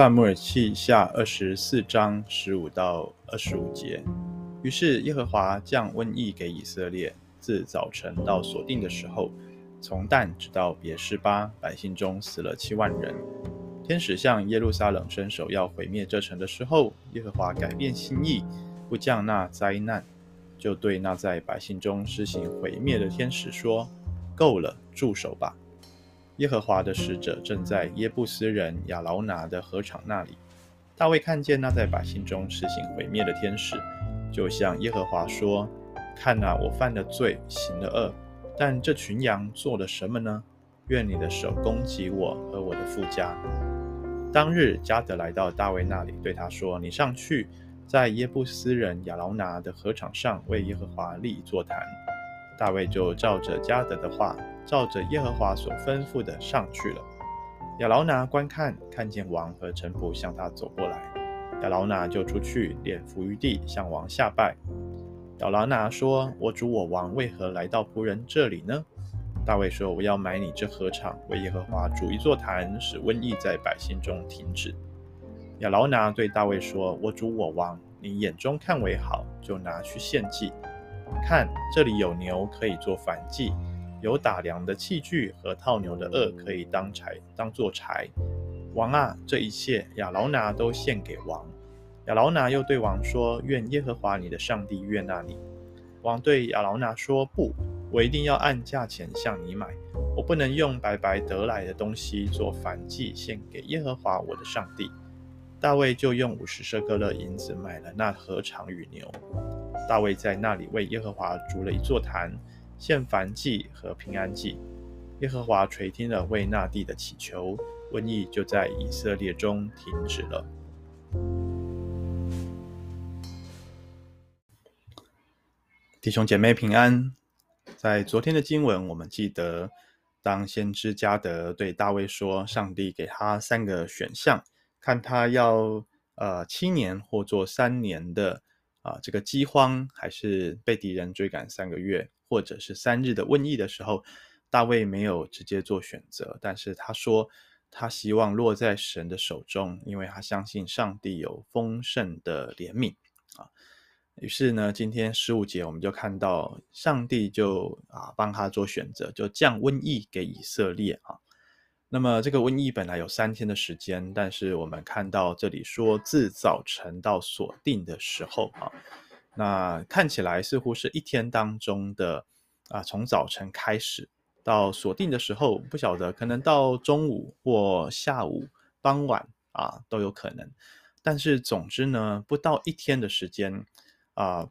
撒母耳记下二十四章十五到二十五节。于是耶和华降瘟疫给以色列，自早晨到所定的时候，从旦直到别是巴，百姓中死了七万人。天使向耶路撒冷伸手要毁灭这城的时候，耶和华改变心意，不降那灾难，就对那在百姓中施行毁灭的天使说：“够了，住手吧。”耶和华的使者正在耶布斯人亚劳拿的禾场那里。大卫看见那在百姓中施行毁灭的天使，就向耶和华说：“看哪，我犯了罪，行了恶，但这群羊做了什么呢？愿你的手攻击我和我的富家。”当日，加得来到大卫那里，对他说：“你上去，在耶布斯人亚劳拿的禾场上为耶和华立一座坛。”大卫就照着加得的话。照着耶和华所吩咐的上去了。亚劳拿观看，看见王和臣仆向他走过来，亚劳拿就出去，脸伏于地，向王下拜。亚劳拿说：“我主我王为何来到仆人这里呢？”大卫说：“我要买你这禾场，为耶和华筑一座坛，使瘟疫在百姓中停止。”亚劳拿对大卫说：“我主我王，你眼中看为好，就拿去献祭。看，这里有牛可以做燔祭。”有打粮的器具和套牛的轭可以当柴，当做柴。王啊，这一切亚劳拿都献给王。亚劳拿又对王说：“愿耶和华你的上帝悦纳你。”王对亚劳拿说：“不，我一定要按价钱向你买。我不能用白白得来的东西做燔祭献给耶和华我的上帝。”大卫就用五十舍客勒银子买了那禾场与牛。大卫在那里为耶和华筑了一座坛。献燔祭和平安祭，耶和华垂听了为那地的祈求，瘟疫就在以色列中停止了。弟兄姐妹平安，在昨天的经文，我们记得，当先知迦得对大卫说，上帝给他三个选项，看他要呃七年或做三年的啊、这个饥荒，还是被敌人追赶三个月。或者是三日的瘟疫的时候，大卫没有直接做选择，但是他说他希望落在神的手中，因为他相信上帝有丰盛的怜悯啊。于是呢，今天十五节我们就看到上帝就啊帮他做选择，就降瘟疫给以色列啊。那么这个瘟疫本来有三天的时间，但是我们看到这里说自早晨到锁定的时候啊。那看起来似乎是一天当中的啊，从早晨开始到锁定的时候，不晓得可能到中午或下午、傍晚啊都有可能。但是总之呢，不到一天的时间啊，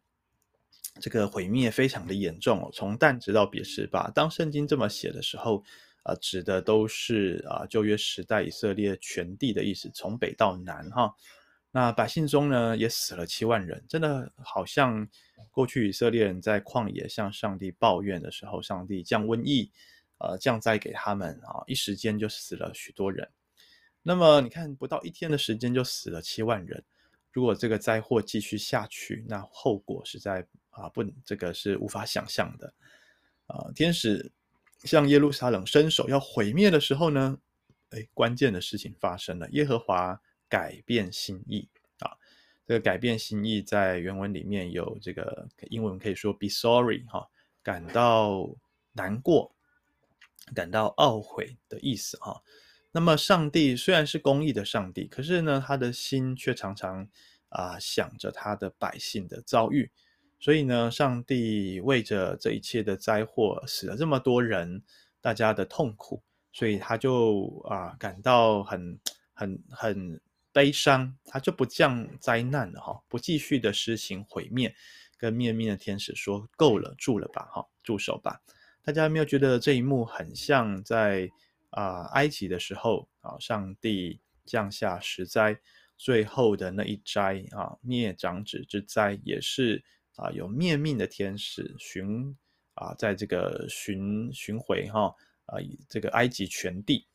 这个毁灭非常的严重哦。从但直到别是巴，当圣经这么写的时候啊，指的都是啊旧约时代以色列全地的意思，从北到南哈。那百姓中呢，也死了七万人，真的好像过去以色列人在旷野向上帝抱怨的时候，上帝降瘟疫，呃，降灾给他们啊，一时间就死了许多人。那么你看，不到一天的时间就死了七万人，如果这个灾祸继续下去，那后果实在啊不，这个是无法想象的啊。天使向耶路撒冷伸手要毁灭的时候呢，哎，关键的事情发生了，耶和华。改变心意啊，这个改变心意在原文里面有这个英文可以说 be sorry 哈，感到难过、感到懊悔的意思哈。那么上帝虽然是公义的上帝，可是呢，他的心却常常啊想着他的百姓的遭遇，所以呢，上帝为着这一切的灾祸死了这么多人，大家的痛苦，所以他就啊感到很很很。悲伤，他就不降灾难了哈，不继续的施行毁灭，跟灭命的天使说够了，住了吧哈，住手吧。大家有没有觉得这一幕很像在啊、埃及的时候啊，上帝降下十灾，最后的那一灾啊灭长子之灾，也是啊有灭命的天使巡啊在这个巡巡回哈啊这个埃及全地，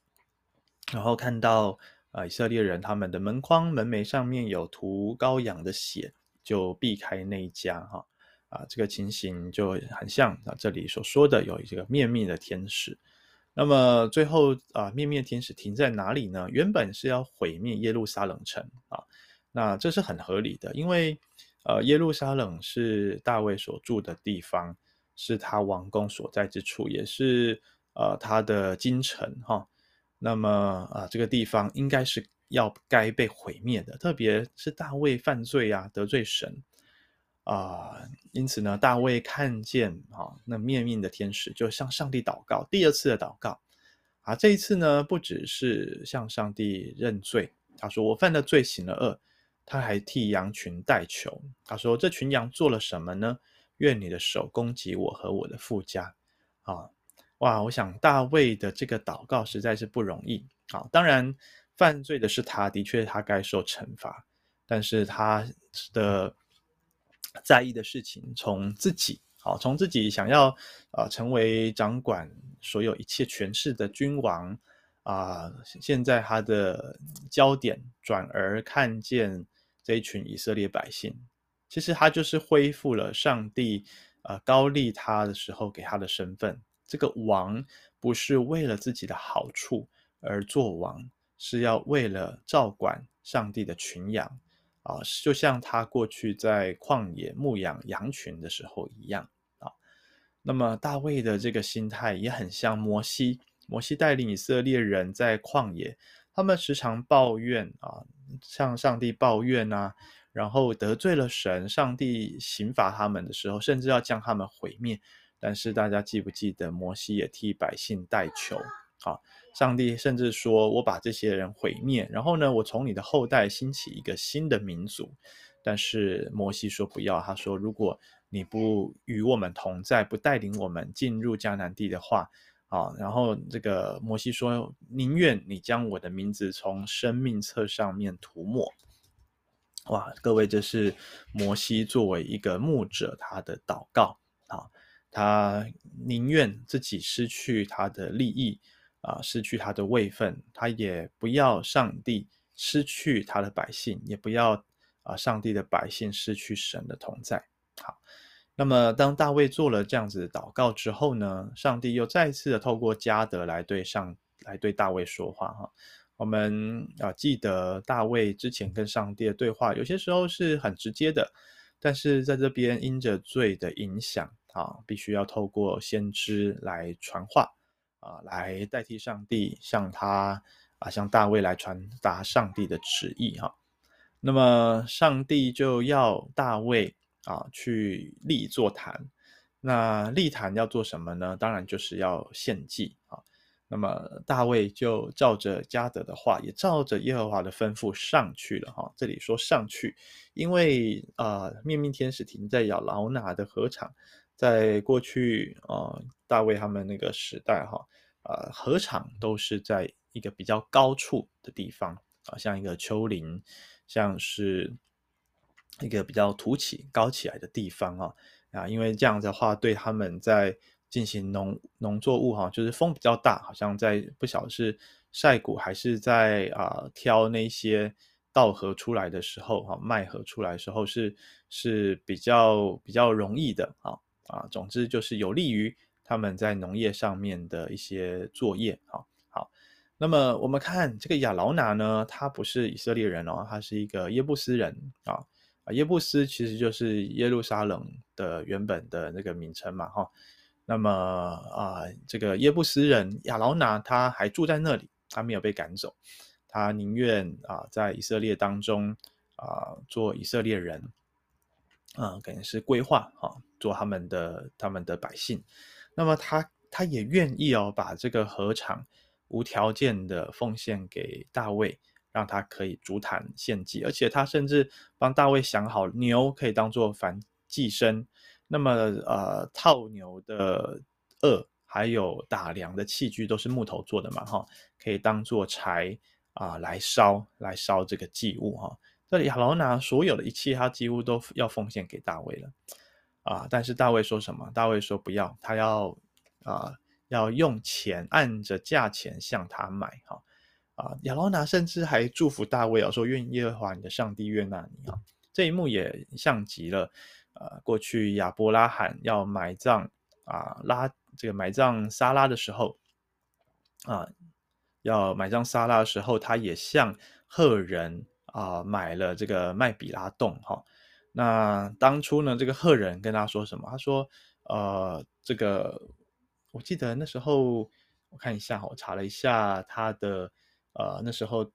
然后看到。啊，以色列人他们的门框门楣上面有涂羔羊的血，就避开那一家哈啊，这个情形就很像啊这里所说的有一个灭命的天使那么最后啊，灭灭天使停在哪里呢？原本是要毁灭耶路撒冷城啊，那这是很合理的，因为呃，耶路撒冷是大卫所住的地方，是他王宫所在之处，也是呃他的京城哈。那么啊，这个地方应该是要该被毁灭的，特别是大卫犯罪啊，得罪神。啊、因此呢，大卫看见啊，那灭命的天使就向上帝祷告，第二次的祷告啊，这一次呢，不只是向上帝认罪，他说我犯了罪，行了恶，他还替羊群代求，他说这群羊做了什么呢？愿你的手攻击我和我的富家啊！哇，我想大卫的这个祷告实在是不容易啊。当然，犯罪的是他，的确他该受惩罚，但是他的。在意的事情，从自己好，从自己想要啊、成为掌管所有一切权势的君王啊、现在他的焦点转而看见这一群以色列百姓，其实他就是恢复了上帝、呃、高立他的时候给他的身份。这个王不是为了自己的好处而做王，是要为了照管上帝的群羊。啊，就像他过去在旷野牧养羊群的时候一样啊。那么大卫的这个心态也很像摩西，摩西带领以色列人在旷野，他们时常抱怨啊，向上帝抱怨啊，然后得罪了神，上帝刑罚他们的时候，甚至要将他们毁灭。但是大家记不记得，摩西也替百姓代求啊？上帝甚至说：“我把这些人毁灭，然后呢，我从你的后代兴起一个新的民族。”但是摩西说：“不要。”他说：“如果你不与我们同在，不带领我们进入迦南地的话，啊，然后这个摩西说：宁愿你将我的名字从生命册上面涂抹。”哇，各位，这是摩西作为一个牧者他的祷告啊，他宁愿自己失去他的利益。啊，失去他的位分，他也不要上帝失去他的百姓，也不要啊，上帝的百姓失去神的同在。好，那么当大卫做了这样子祷告之后呢，上帝又再一次的透过加德来对上来对大卫说话哈。我们啊记得大卫之前跟上帝的对话，有些时候是很直接的，但是在这边因着罪的影响啊，必须要透过先知来传话。啊，来代替上帝向他啊，向大卫来传达上帝的旨意哈。那么上帝就要大卫啊去立座坛。那立坛要做什么呢？当然就是要献祭啊。那么大卫就照着加得的话，也照着耶和华的吩咐上去了哈。这里说上去，因为啊，灭命天使停在亚劳拿的禾场。在过去啊、大卫他们那个时代哈，呃，禾场都是在一个比较高处的地方啊，像一个丘陵，像是一个比较凸起高起来的地方啊啊，因为这样的话，对他们在进行农农作物哈，就是风比较大，好像在不晓得是晒谷还是在啊、挑那些稻禾出来的时候哈，麦禾出来时候是是比较比较容易的啊。啊，总之就是有利于他们在农业上面的一些作业。好，好，那么我们看这个亚劳拿呢，他不是以色列人哦，他是一个耶布斯人啊。啊，耶布斯其实就是耶路撒冷的原本的那个名称嘛，哈。那么啊，这个耶布斯人亚劳拿他还住在那里，他没有被赶走，他宁愿啊在以色列当中啊做以色列人。啊，可能是规划啊，做他们的他们的百姓，那么他他也愿意哦，把这个禾场无条件的奉献给大卫，让他可以筑坛献祭，而且他甚至帮大卫想好牛可以当做燔祭牲，那么呃套牛的顎还有打粮的器具都是木头做的嘛哈，可以当做柴啊来烧来烧这个祭物哈。这里亚劳拿所有的一切，他几乎都要奉献给大卫了，啊！但是大卫说什么？大卫说不要，他要啊，要用钱按着价钱向他买，哈啊！亚罗拿甚至还祝福大卫啊，说愿耶和华你的上帝悦纳你啊！这一幕也像极了，呃，过去亚伯拉罕要埋葬啊拉这个埋葬撒拉的时候，啊，要买张撒拉的时候，他也向赫人啊买了这个麦比拉洞哈。那当初呢，这个赫人跟他说什么？他说：“呃，这个我记得那时候我看一下，我查了一下他的呃那时候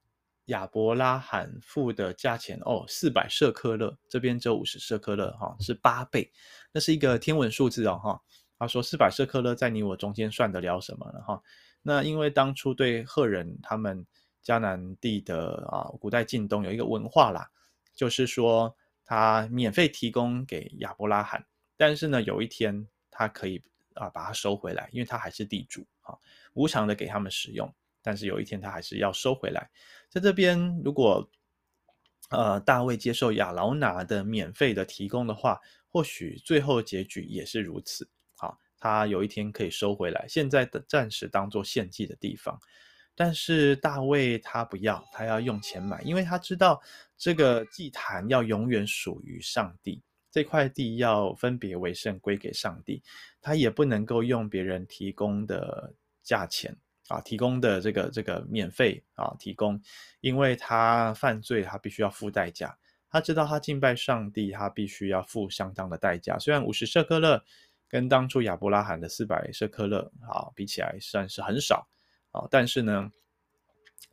亚伯拉罕付的价钱哦，四百舍克勒，这边只有五十舍克勒哈，是八倍，那是一个天文数字哦哈。他说四百舍克勒在你我中间算得了什么呢哈？”那因为当初对赫人他们迦南地的啊，古代近东有一个文化啦，就是说他免费提供给亚伯拉罕，但是呢，有一天他可以啊把它收回来，因为他还是地主啊，无偿的给他们使用，但是有一天他还是要收回来。在这边，如果呃大卫接受亚劳拿的免费的提供的话，或许最后结局也是如此。他有一天可以收回来，现在的暂时当做献祭的地方，但是大卫他不要，他要用钱买，因为他知道这个祭坛要永远属于上帝，这块地要分别为圣归给上帝，他也不能够用别人提供的价钱啊，提供的这个这个免费啊提供，因为他犯罪，他必须要付代价，他知道他敬拜上帝，他必须要付相当的代价，虽然五十舍客勒。跟当初亚伯拉罕的四百舍客勒啊比起来，算是很少啊，但是呢，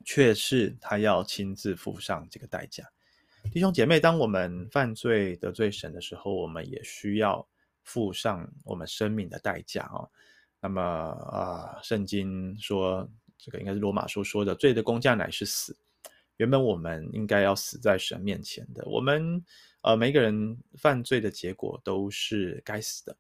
却是他要亲自付上这个代价。弟兄姐妹，当我们犯罪得罪神的时候，我们也需要付上我们生命的代价啊。那么啊，圣经说这个应该是罗马书说的，罪的工价乃是死。原本我们应该要死在神面前的，我们呃每个人犯罪的结果都是该死的。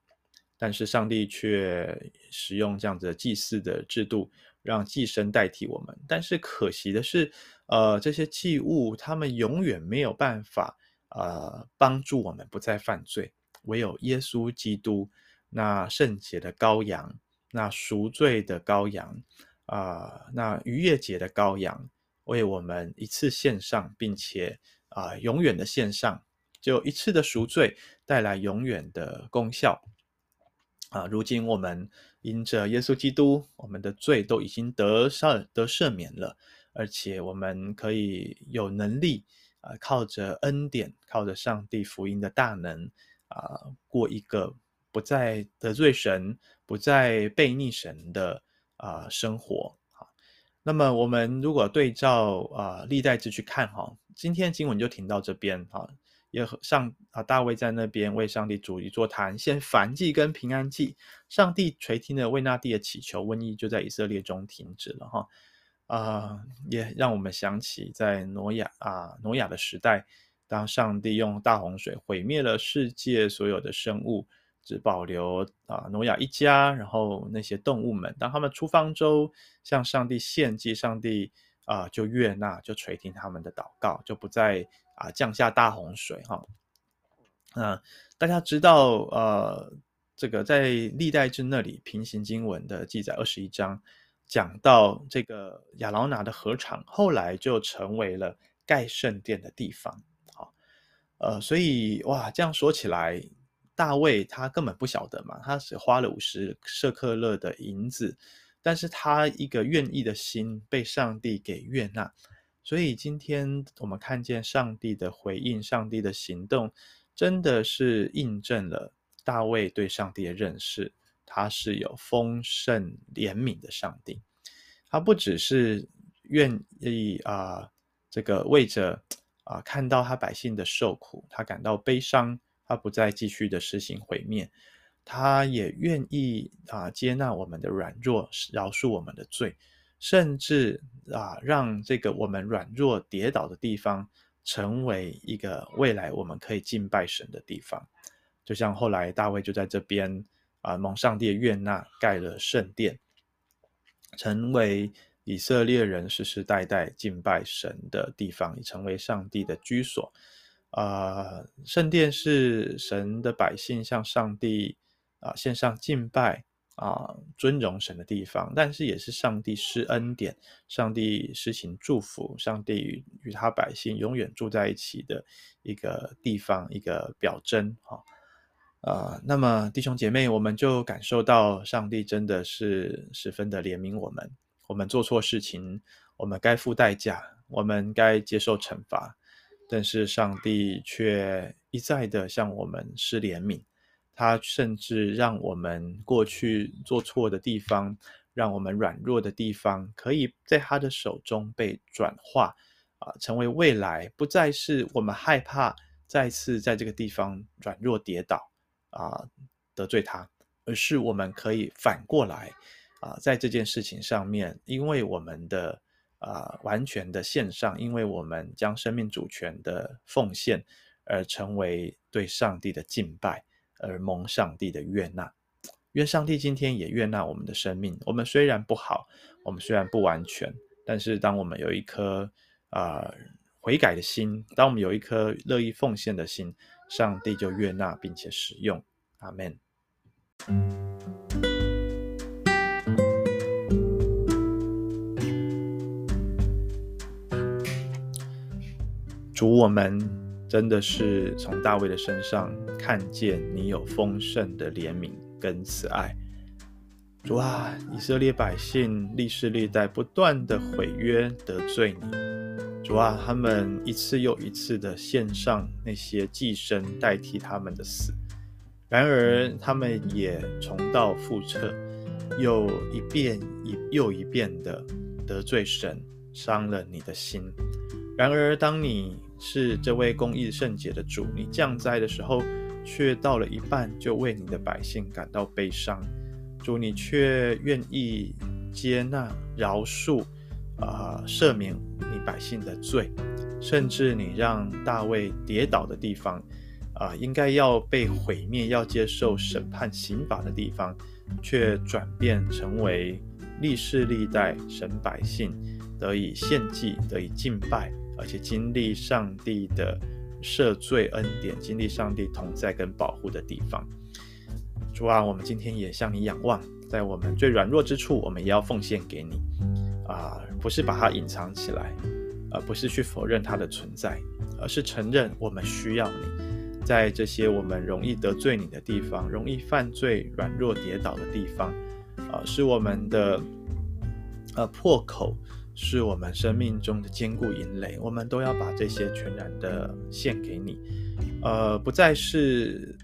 但是上帝却使用这样子的祭祀的制度，让祭牲代替我们。但是可惜的是，呃，这些器物他们永远没有办法，呃，帮助我们不再犯罪。唯有耶稣基督那圣洁的羔羊，那赎罪的羔羊，啊、那逾越节的羔羊，为我们一次献上，并且啊、永远的献上，就一次的赎罪带来永远的功效。啊，如今我们因着耶稣基督，我们的罪都已经得赦得赦免了，而且我们可以有能力啊，靠着恩典，靠着上帝福音的大能啊，过一个不再得罪神、不再悖逆神的啊生活。好，那么我们如果对照啊历代志去看哈，今天经文就停到这边哈。也和上啊，大卫在那边为上帝筑一座坛，献燔祭跟平安祭。上帝垂听了为那地的祈求，瘟疫就在以色列中停止了哈。啊、也让我们想起在挪亚啊，挪亚的时代，当上帝用大洪水毁灭了世界所有的生物，只保留啊挪亚一家，然后那些动物们，当他们出方舟向上帝献祭，上帝啊就悦纳，就垂听他们的祷告，就不再。啊，降下大洪水哈，那大家知道，呃，这个在历代志那里平行经文的记载二十一章，讲到这个亚劳拿的禾场，后来就成为了盖圣殿的地方，好，呃，所以哇，这样说起来，大卫他根本不晓得嘛，他只花了五十舍客勒的银子，但是他一个愿意的心被上帝给悦纳。所以今天我们看见上帝的回应，上帝的行动，真的是印证了大卫对上帝的认识。他是有丰盛怜悯的上帝，他不只是愿意啊、这个为着啊、看到他百姓的受苦，他感到悲伤，他不再继续的实行毁灭，他也愿意啊、接纳我们的软弱，饶恕我们的罪。甚至啊，让这个我们软弱跌倒的地方，成为一个未来我们可以敬拜神的地方。就像后来大卫就在这边啊，蒙上帝的悦纳，盖了圣殿，成为以色列人世世代代敬拜神的地方，也成为上帝的居所。啊，圣殿是神的百姓向上帝啊献上敬拜。啊，尊荣神的地方，但是也是上帝施恩典、上帝施行祝福、上帝与与他百姓永远住在一起的一个地方，一个表征。哈，啊，那么弟兄姐妹，我们就感受到上帝真的是十分的怜悯我们。我们做错事情，我们该付代价，我们该接受惩罚。但是上帝却一再的向我们施怜悯，他甚至让我们过去做错的地方，让我们软弱的地方，可以在他的手中被转化，啊，成为未来，不再是我们害怕再次在这个地方软弱跌倒，啊，得罪他，而是我们可以反过来，啊，在这件事情上面，因为我们的。啊、完全的献上，因为我们将生命主权的奉献，而成为对上帝的敬拜，而蒙上帝的悦纳。愿上帝今天也悦纳我们的生命。我们虽然不好，我们虽然不完全，但是当我们有一颗啊、悔改的心，当我们有一颗乐意奉献的心，上帝就悦纳并且使用。阿门。主，我们真的是从大卫的身上看见你有丰盛的怜悯跟慈爱。主啊，以色列百姓历世历代不断的毁约得罪你。主啊，他们一次又一次的献上那些寄生代替他们的死，然而他们也重蹈覆辙，又一遍一又一遍的得罪神，伤了你的心。然而当你是这位公义圣洁的主，你降灾的时候，却到了一半就为你的百姓感到悲伤。主，你却愿意接纳、饶恕、啊、赦免百姓的罪，甚至你让大卫跌倒的地方，啊、应该要被毁灭、要接受审判刑罚的地方，却转变成为历世历代神百姓得以献祭、得以敬拜。而且经历上帝的赦罪恩典，经历上帝同在跟保护的地方。主啊，我们今天也向你仰望，在我们最软弱之处，我们也要奉献给你。啊，不是把它隐藏起来，而不是去否认它的存在，而是承认我们需要你。在这些我们容易得罪你的地方，容易犯罪、软弱跌倒的地方，啊，是我们的呃破口。是我们生命中的坚固营垒，我们都要把这些全然的献给你，呃，不再是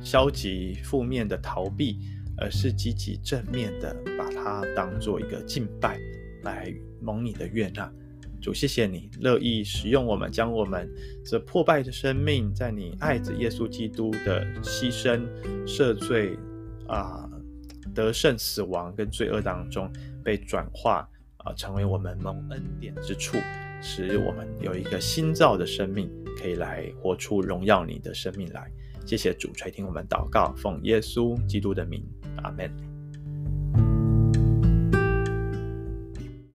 消极负面的逃避，而是积极正面的把它当做一个敬拜来蒙你的悦纳。主，谢谢你乐意使用我们，将我们这破败的生命，在你爱子耶稣基督的牺牲、赦罪啊、得胜死亡跟罪恶当中被转化。啊，成为我们蒙恩典之处，使我们有一个新造的生命，可以来活出荣耀你的生命来。谢谢主垂听我们祷告，奉耶稣基督的名，阿门。